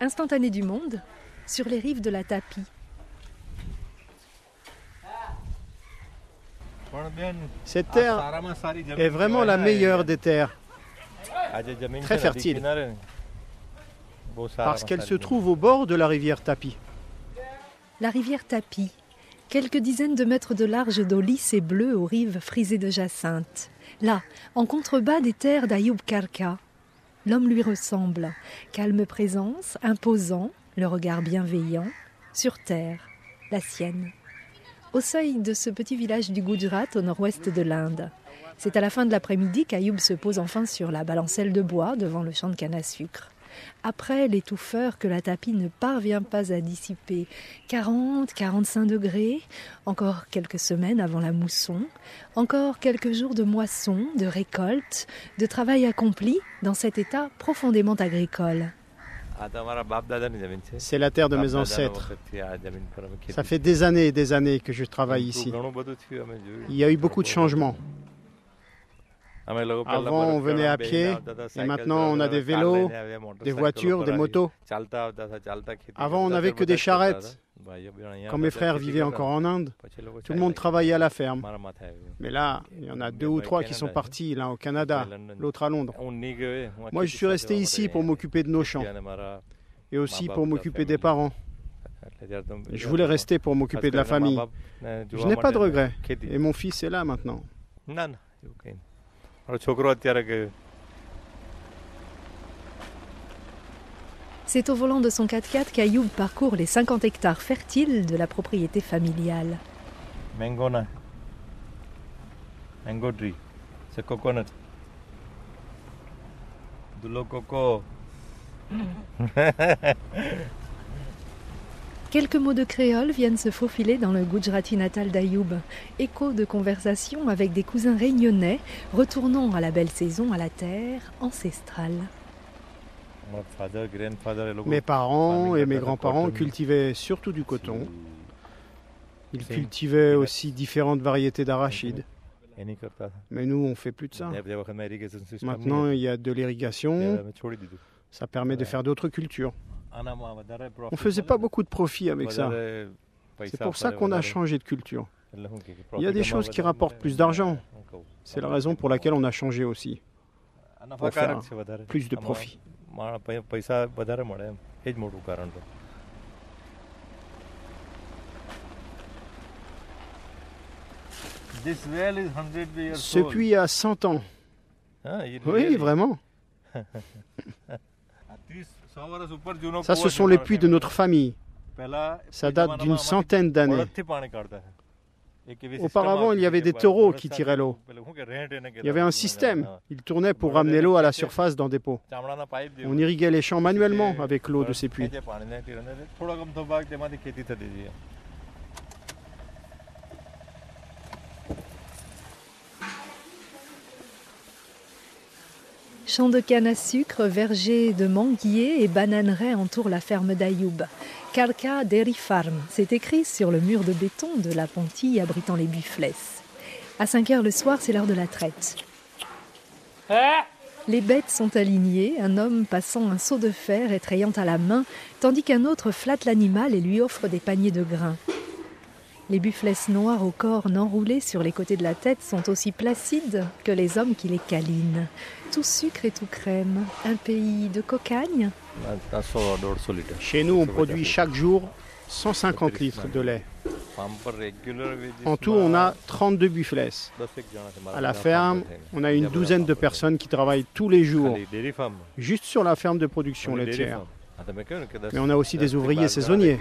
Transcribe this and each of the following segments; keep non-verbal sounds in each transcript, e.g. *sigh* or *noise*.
Instantané du monde, sur les rives de la Tapie. Cette terre est vraiment la meilleure des terres, très fertile, parce qu'elle se trouve au bord de la rivière Tapi. La rivière Tapi, quelques dizaines de mètres de large d'eau lisse et bleue aux rives frisées de jacinthe. Là, en contrebas des terres d'Ayoub Karka, l'homme lui ressemble, calme présence, imposant, le regard bienveillant, sur terre, la sienne. Au seuil de ce petit village du Gujarat au nord-ouest de l'Inde. C'est à la fin de l'après-midi qu'Ayoub se pose enfin sur la balancelle de bois devant le champ de canne à sucre après l'étouffeur que la tapis ne parvient pas à dissiper. 40, 45 degrés, encore quelques semaines avant la mousson, encore quelques jours de moisson, de récolte, de travail accompli dans cet état profondément agricole. C'est la terre de mes ancêtres. Ça fait des années et des années que je travaille ici. Il y a eu beaucoup de changements. Avant, on venait à pied et maintenant, on a des vélos, des voitures, des motos. Avant, on n'avait que des charrettes. Quand mes frères vivaient encore en Inde, tout le monde travaillait à la ferme. Mais là, il y en a deux ou trois qui sont partis, l'un au Canada, l'autre à Londres. Moi, je suis resté ici pour m'occuper de nos champs et aussi pour m'occuper des parents. Je voulais rester pour m'occuper de la famille. Je n'ai pas de regrets. Et mon fils est là maintenant. C'est au volant de son 4x4 qu'Ayoub parcourt les 50 hectares fertiles de la propriété familiale. Mango na. Mango tree. C'est coconut. Dulo coco. *laughs* Quelques mots de créole viennent se faufiler dans le Gujarati natal d'Ayoub. Écho de conversation avec des cousins réunionnais, retournant à la belle saison à la terre ancestrale. Mes parents et mes grands-parents cultivaient surtout du coton. Ils cultivaient aussi différentes variétés d'arachides. Mais nous, on fait plus de ça. Maintenant, il y a de l'irrigation. Ça permet de faire d'autres cultures. On ne faisait pas beaucoup de profit avec ça. C'est pour ça qu'on a changé de culture. Il y a des choses qui rapportent plus d'argent. C'est la raison pour laquelle on a changé aussi. Pour faire plus de profit. Ce puits a 100 ans. Oui, vraiment. *laughs* Ça, ce sont les puits de notre famille. Ça date d'une centaine d'années. Auparavant, il y avait des taureaux qui tiraient l'eau. Il y avait un système. Ils tournaient pour ramener l'eau à la surface dans des pots. On irriguait les champs manuellement avec l'eau de ces puits. Champs de canne à sucre, vergers de manguiers et bananeraies entourent la ferme d'Ayoub. Karka Dairy Farm, c'est écrit sur le mur de béton de la pontille abritant les buffles. À 5 heures le soir, c'est l'heure de la traite. Les bêtes sont alignées, un homme passant un seau de fer étrayant à la main, tandis qu'un autre flatte l'animal et lui offre des paniers de grains. Les buffles noirs au corps enroulés sur les côtés de la tête sont aussi placides que les hommes qui les câlinent. Tout sucre et tout crème. Un pays de cocagne Chez nous, on produit chaque jour 150 litres de lait. En tout, on a 32 buffles. À la ferme, on a une douzaine de personnes qui travaillent tous les jours, juste sur la ferme de production laitière. Mais on a aussi des ouvriers saisonniers.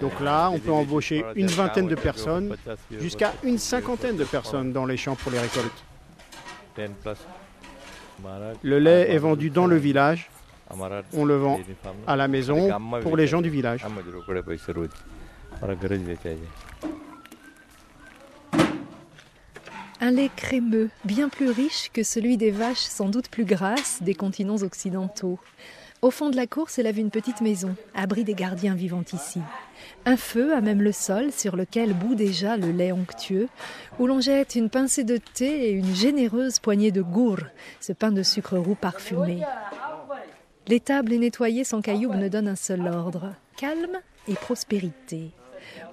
Donc là, on peut embaucher une vingtaine de personnes, jusqu'à une cinquantaine de personnes dans les champs pour les récoltes. Le lait est vendu dans le village. On le vend à la maison pour les gens du village. Un lait crémeux, bien plus riche que celui des vaches sans doute plus grasses des continents occidentaux. Au fond de la cour s'élève une petite maison, abri des gardiens vivant ici. Un feu à même le sol sur lequel bout déjà le lait onctueux, où l'on jette une pincée de thé et une généreuse poignée de gour, ce pain de sucre roux parfumé. L'étable est nettoyée sans qu'Ayoub ne donne un seul ordre. Calme et prospérité.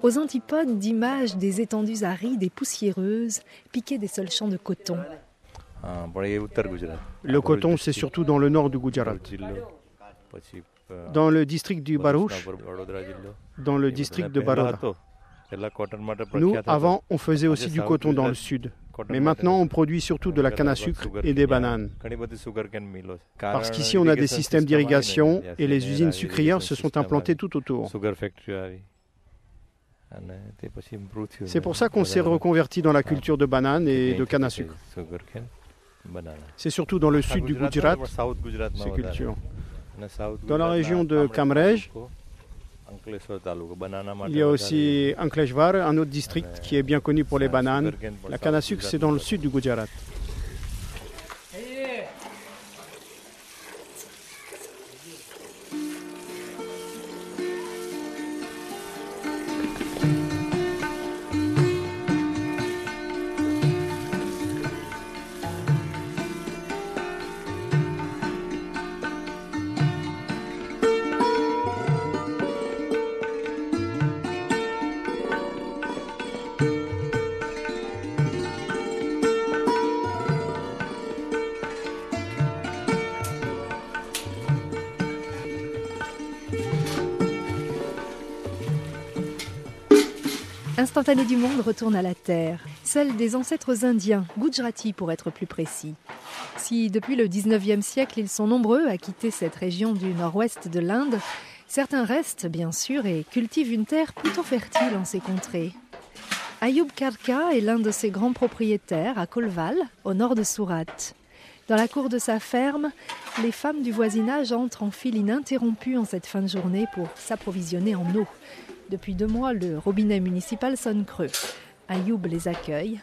Aux antipodes d'images des étendues arides et poussiéreuses, piquées des seuls champs de coton. Le coton, c'est surtout dans le nord du Gujarat. Dans le district du Baruch, dans le district de Baroda. Nous, avant, on faisait aussi du coton dans le sud. Mais maintenant, on produit surtout de la canne à sucre et des bananes. Parce qu'ici, on a des systèmes d'irrigation et les usines sucrières se sont implantées tout autour. C'est pour ça qu'on s'est reconverti dans la culture de bananes et de canne à sucre. C'est surtout dans le sud du Gujarat, ces cultures. Dans la région de Kamrej, il y a aussi Ankleshwar, un autre district qui est bien connu pour les bananes. La canne à sucre, c'est dans le sud du Gujarat. Instantané du monde retourne à la terre, celle des ancêtres indiens, Gujarati pour être plus précis. Si depuis le 19e siècle ils sont nombreux à quitter cette région du nord-ouest de l'Inde, certains restent bien sûr et cultivent une terre plutôt fertile en ces contrées. Ayub Karka est l'un de ses grands propriétaires à Kolval, au nord de Surat. Dans la cour de sa ferme, les femmes du voisinage entrent en file ininterrompue en cette fin de journée pour s'approvisionner en eau. Depuis deux mois, le robinet municipal sonne creux. Ayoub les accueille.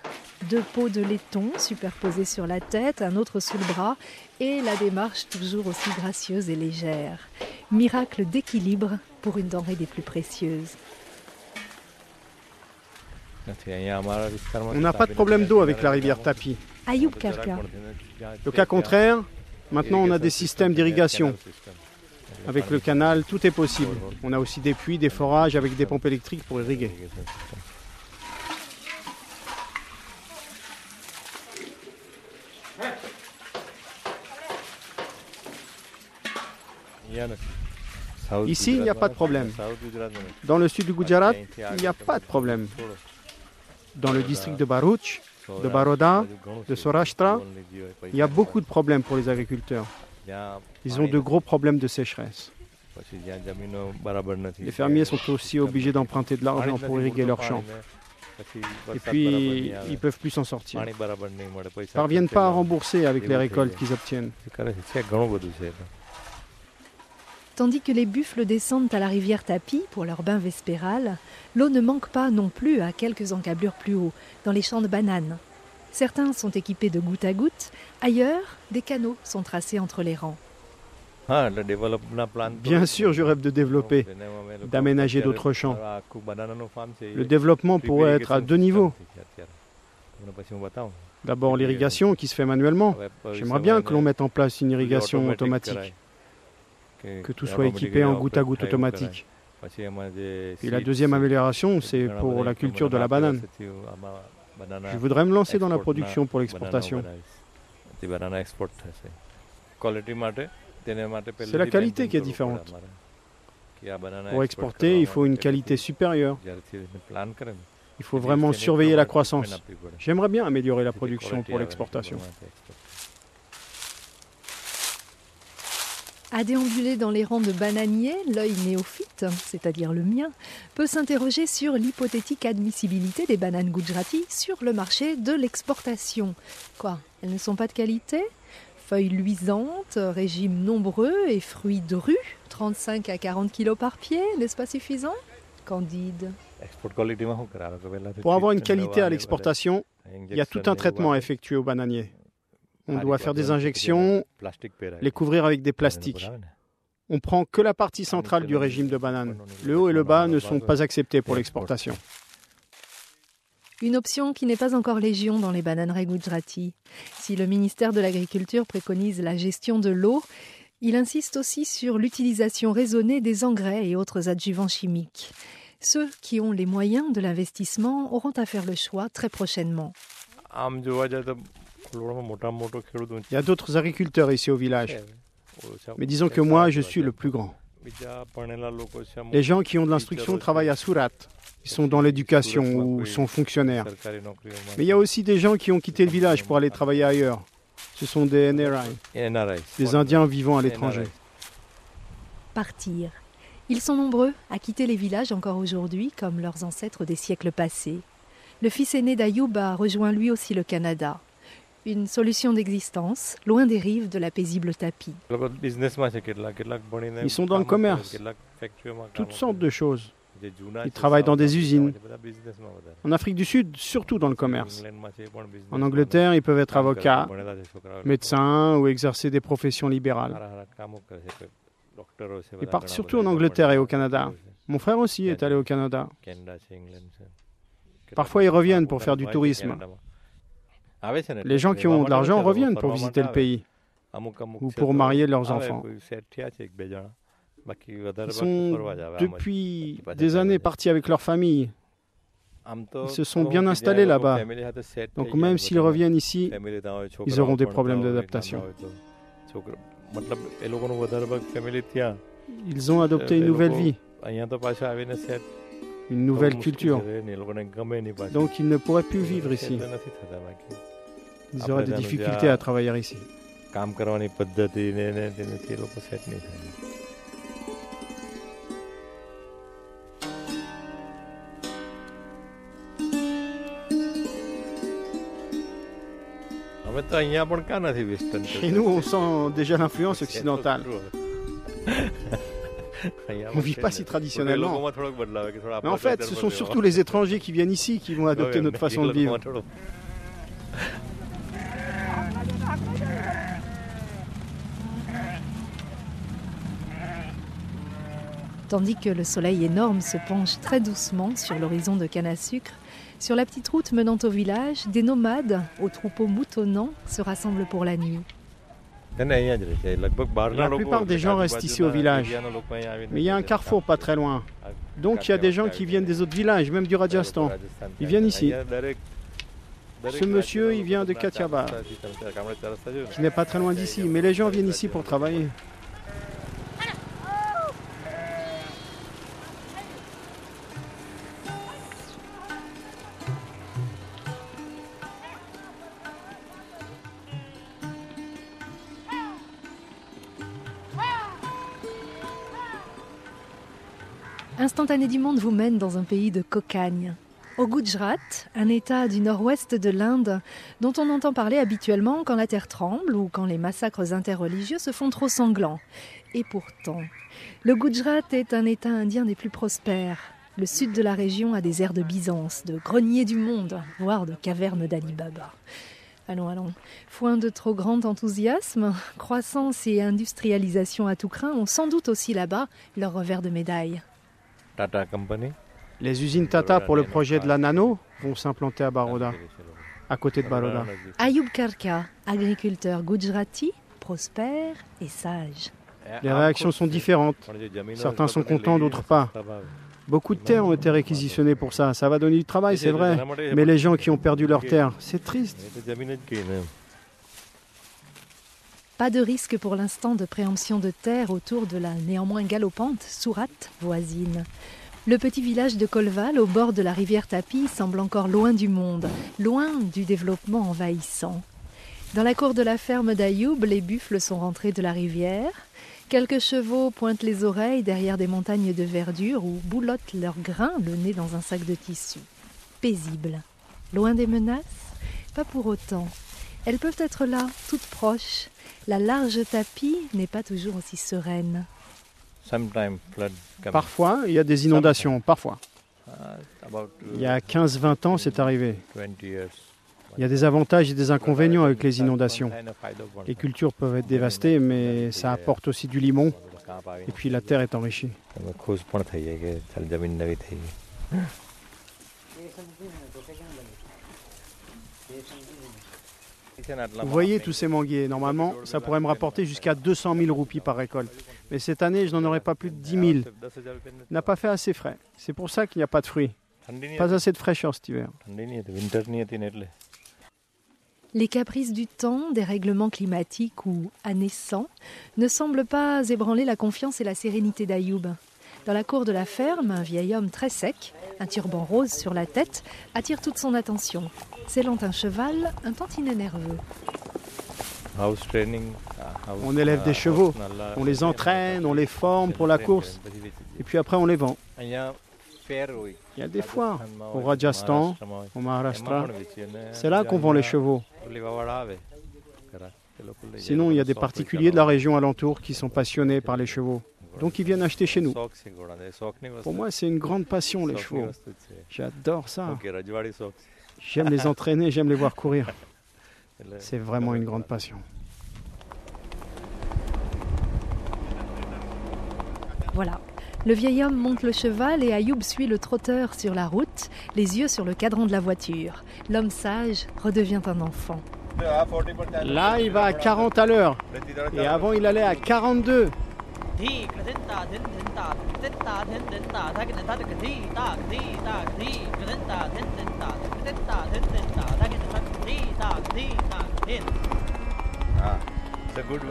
Deux pots de laiton superposés sur la tête, un autre sous le bras, et la démarche toujours aussi gracieuse et légère. Miracle d'équilibre pour une denrée des plus précieuses. On n'a pas de problème d'eau avec la rivière Tapi. Ayoub Karka. Le cas contraire, maintenant on a des systèmes d'irrigation. Avec le canal, tout est possible. On a aussi des puits, des forages avec des pompes électriques pour irriguer. Ici, il n'y a pas de problème. Dans le sud du Gujarat, il n'y a pas de problème. Dans le district de Baruch, de Baroda, de Sorashtra, il y a beaucoup de problèmes pour les agriculteurs. Ils ont de gros problèmes de sécheresse. Les fermiers sont aussi obligés d'emprunter de l'argent pour irriguer leurs champs. Et puis, ils ne peuvent plus s'en sortir. Ils ne parviennent pas à rembourser avec les récoltes qu'ils obtiennent. Tandis que les buffles descendent à la rivière Tapi pour leur bain vespéral, l'eau ne manque pas non plus à quelques encablures plus haut, dans les champs de bananes. Certains sont équipés de goutte à goutte, ailleurs, des canaux sont tracés entre les rangs. Ah, Bien sûr, je rêve de développer, d'aménager d'autres champs. Le développement pourrait être à deux niveaux. D'abord l'irrigation qui se fait manuellement. J'aimerais bien que l'on mette en place une irrigation automatique, que tout soit équipé en goutte à goutte automatique. Et la deuxième amélioration, c'est pour la culture de la banane. Je voudrais me lancer dans la production pour l'exportation. C'est la qualité qui est différente. Pour exporter, il faut une qualité supérieure. Il faut vraiment surveiller la croissance. J'aimerais bien améliorer la production pour l'exportation. À déambuler dans les rangs de bananiers, l'œil néophyte, c'est-à-dire le mien, peut s'interroger sur l'hypothétique admissibilité des bananes Gujarati sur le marché de l'exportation. Quoi Elles ne sont pas de qualité? Feuilles luisantes, régimes nombreux et fruits drus, 35 à 40 kilos par pied, n'est-ce pas suffisant? Candide. Pour avoir une qualité à l'exportation, il y a tout un traitement à effectuer au bananier. On doit faire des injections, les couvrir avec des plastiques. On prend que la partie centrale du régime de banane. Le haut et le bas ne sont pas acceptés pour l'exportation. Une option qui n'est pas encore légion dans les bananeries Gujarati. Si le ministère de l'Agriculture préconise la gestion de l'eau, Il insiste aussi sur l'utilisation raisonnée des engrais et autres adjuvants chimiques. Ceux qui ont les moyens de l'investissement auront à faire le choix très prochainement. Il y a d'autres agriculteurs ici au village. Mais disons que moi, je suis le plus grand. Les gens qui ont de l'instruction travaillent à Surat. Ils sont dans l'éducation ou sont fonctionnaires. Mais il y a aussi des gens qui ont quitté le village pour aller travailler ailleurs. Ce sont des NRI, des Indiens vivant à l'étranger. Partir. Ils sont nombreux à quitter les villages encore aujourd'hui, comme leurs ancêtres des siècles passés. Le fils aîné d'Ayoub a rejoint lui aussi le Canada une solution d'existence, loin des rives de la paisible tapis. Ils sont dans le commerce, toutes sortes de choses. Ils travaillent dans des usines. En Afrique du Sud, surtout dans le commerce. En Angleterre, ils peuvent être avocats, médecins ou exercer des professions libérales. Ils partent surtout en Angleterre et au Canada. Mon frère aussi est allé au Canada. Parfois, ils reviennent pour faire du tourisme. Les gens qui ont de l'argent reviennent pour visiter le pays ou pour marier leurs enfants. Ils sont depuis des années partis avec leur famille. Ils se sont bien installés là-bas. Donc même s'ils reviennent ici, ils auront des problèmes d'adaptation. Ils ont adopté une nouvelle vie une nouvelle culture. Donc ils ne pourraient plus vivre ici. Ils auraient des difficultés à travailler ici. Chez nous, on sent déjà l'influence occidentale. *laughs* On ne vit pas si traditionnellement. Mais en fait, ce sont surtout les étrangers qui viennent ici qui vont adopter notre façon de vivre. Tandis que le soleil énorme se penche très doucement sur l'horizon de canne à sucre, sur la petite route menant au village, des nomades, aux troupeaux moutonnants, se rassemblent pour la nuit. La plupart des gens restent ici au village. Mais il y a un carrefour pas très loin. Donc il y a des gens qui viennent des autres villages, même du Rajasthan. Ils viennent ici. Ce monsieur, il vient de Katiaba, qui n'est pas très loin d'ici. Mais les gens viennent ici pour travailler. Instantané du monde vous mène dans un pays de cocagne. Au Gujarat, un état du nord-ouest de l'Inde dont on entend parler habituellement quand la terre tremble ou quand les massacres interreligieux se font trop sanglants. Et pourtant, le Gujarat est un état indien des plus prospères. Le sud de la région a des airs de Byzance, de grenier du monde, voire de cavernes d'Ali Baba. Allons, allons. Foin de trop grand enthousiasme, croissance et industrialisation à tout craint ont sans doute aussi là-bas leur revers de médaille. Les usines Tata pour le projet de la nano vont s'implanter à Baroda, à côté de Baroda. Ayoub Karka, agriculteur gujarati, prospère et sage. Les réactions sont différentes. Certains sont contents, d'autres pas. Beaucoup de terres ont été réquisitionnées pour ça. Ça va donner du travail, c'est vrai. Mais les gens qui ont perdu leurs terres, c'est triste. Pas de risque pour l'instant de préemption de terre autour de la néanmoins galopante Sourate voisine. Le petit village de Colval, au bord de la rivière Tapi, semble encore loin du monde, loin du développement envahissant. Dans la cour de la ferme d'Ayoub, les buffles sont rentrés de la rivière. Quelques chevaux pointent les oreilles derrière des montagnes de verdure ou boulottent leurs grains, le nez dans un sac de tissu. Paisible. Loin des menaces? Pas pour autant. Elles peuvent être là, toutes proches, la large tapis n'est pas toujours aussi sereine. Parfois, il y a des inondations, parfois. Il y a 15-20 ans, c'est arrivé. Il y a des avantages et des inconvénients avec les inondations. Les cultures peuvent être dévastées, mais ça apporte aussi du limon. Et puis la terre est enrichie. Vous voyez tous ces manguiers, normalement, ça pourrait me rapporter jusqu'à 200 000 roupies par récolte. Mais cette année, je n'en aurai pas plus de 10 000. Il n'a pas fait assez frais. C'est pour ça qu'il n'y a pas de fruits. Pas assez de fraîcheur cet hiver. Les caprices du temps, des règlements climatiques ou année ne semblent pas ébranler la confiance et la sérénité d'Ayoub. Dans la cour de la ferme, un vieil homme très sec, un turban rose sur la tête, attire toute son attention. Scellant un cheval, un tantinet nerveux. On élève des chevaux, on les entraîne, on les forme pour la course, et puis après on les vend. Il y a des foires au Rajasthan, au Maharashtra. C'est là qu'on vend les chevaux. Sinon, il y a des particuliers de la région alentour qui sont passionnés par les chevaux. Donc ils viennent acheter chez nous. Pour moi, c'est une grande passion, les chevaux. J'adore ça. J'aime les entraîner, j'aime les voir courir. *laughs* C'est vraiment une grande passion. Voilà, le vieil homme monte le cheval et Ayoub suit le trotteur sur la route, les yeux sur le cadran de la voiture. L'homme sage redevient un enfant. Là, il va à 40 à l'heure. Et avant, il allait à 42.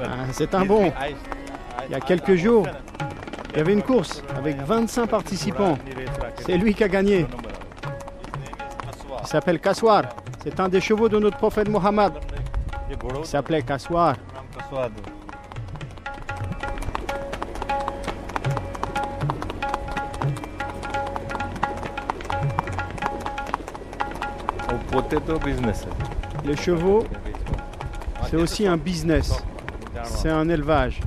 Ah, c'est un bon. Il y a quelques jours, il y avait une course avec 25 participants. C'est lui qui a gagné. Il s'appelle Kaswar. C'est un des chevaux de notre prophète Mohammed. Il s'appelait Kaswar. Les chevaux, c'est aussi un business. C'est un élevage.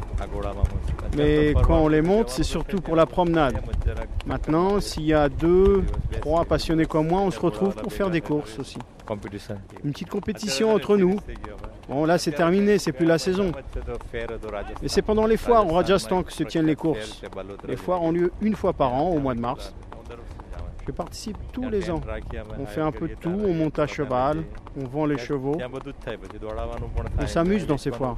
Mais quand on les monte, c'est surtout pour la promenade. Maintenant, s'il y a deux, trois passionnés comme moi, on se retrouve pour faire des courses aussi. Une petite compétition entre nous. Bon, là, c'est terminé, c'est plus la saison. Mais c'est pendant les foires au Rajasthan que se tiennent les courses. Les foires ont lieu une fois par an, au mois de mars. Je participe tous les ans. On fait un peu de tout, on monte à cheval, on vend les chevaux. On s'amuse dans ces foires.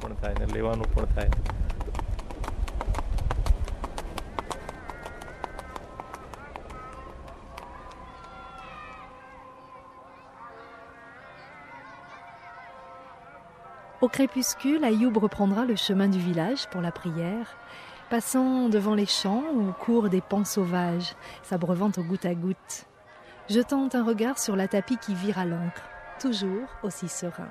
Au crépuscule, Ayoub reprendra le chemin du village pour la prière, passant devant les champs où courent des pans sauvages, s'abreuvant au goutte à goutte, jetant un regard sur la tapis qui vire à l'encre, toujours aussi serein.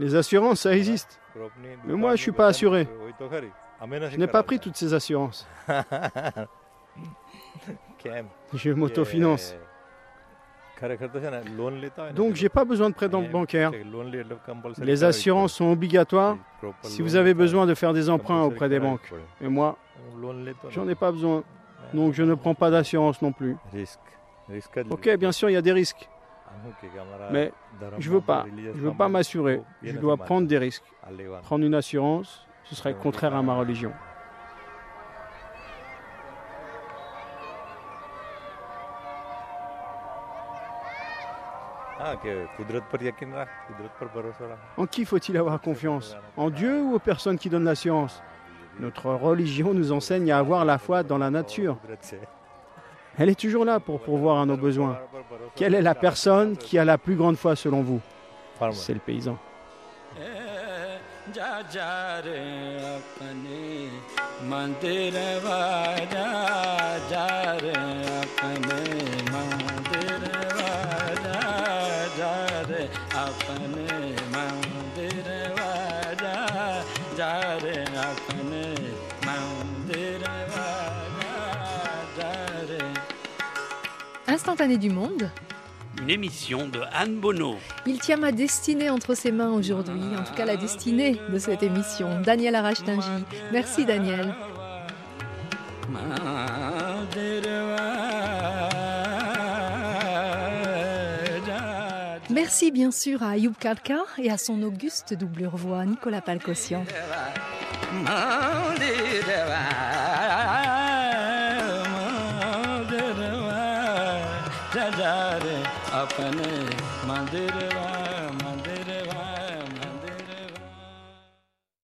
Les assurances, ça existe. Mais moi, je suis pas assuré. Je n'ai pas pris toutes ces assurances. *laughs* Je m'autofinance. Donc j'ai pas besoin de prêt bancaire. Les assurances sont obligatoires si vous avez besoin de faire des emprunts auprès des banques. Et moi, j'en ai pas besoin. Donc je ne prends pas d'assurance non plus. Ok, bien sûr, il y a des risques. Mais je veux pas. Je veux pas m'assurer. Je dois prendre des risques. Prendre une assurance, ce serait contraire à ma religion. En qui faut-il avoir confiance? En Dieu ou aux personnes qui donnent la science? Notre religion nous enseigne à avoir la foi dans la nature. *laughs* Elle est toujours là pour pourvoir à nos besoins. Quelle est la personne qui a la plus grande foi selon vous? C'est le paysan. Instantané du monde. Une émission de Anne Bonneau. Il tient ma destinée entre ses mains aujourd'hui, en tout cas la destinée de cette émission. Daniel Arachtingi. Merci Daniel. Merci bien sûr à Ayoub Kalka et à son auguste doublure voix Nicolas Palcossian.